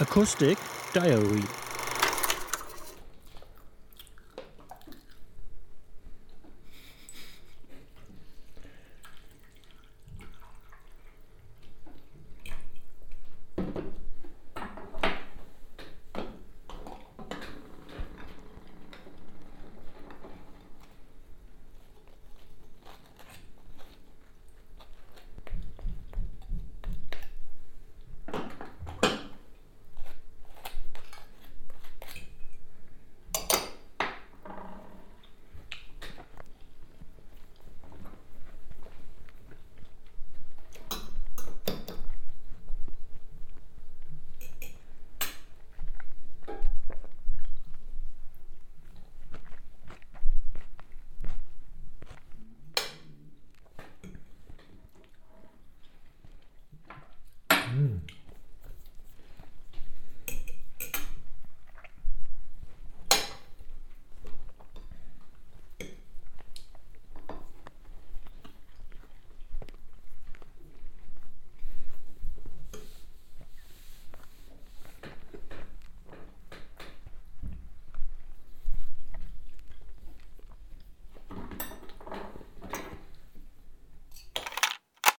Acoustic Diary.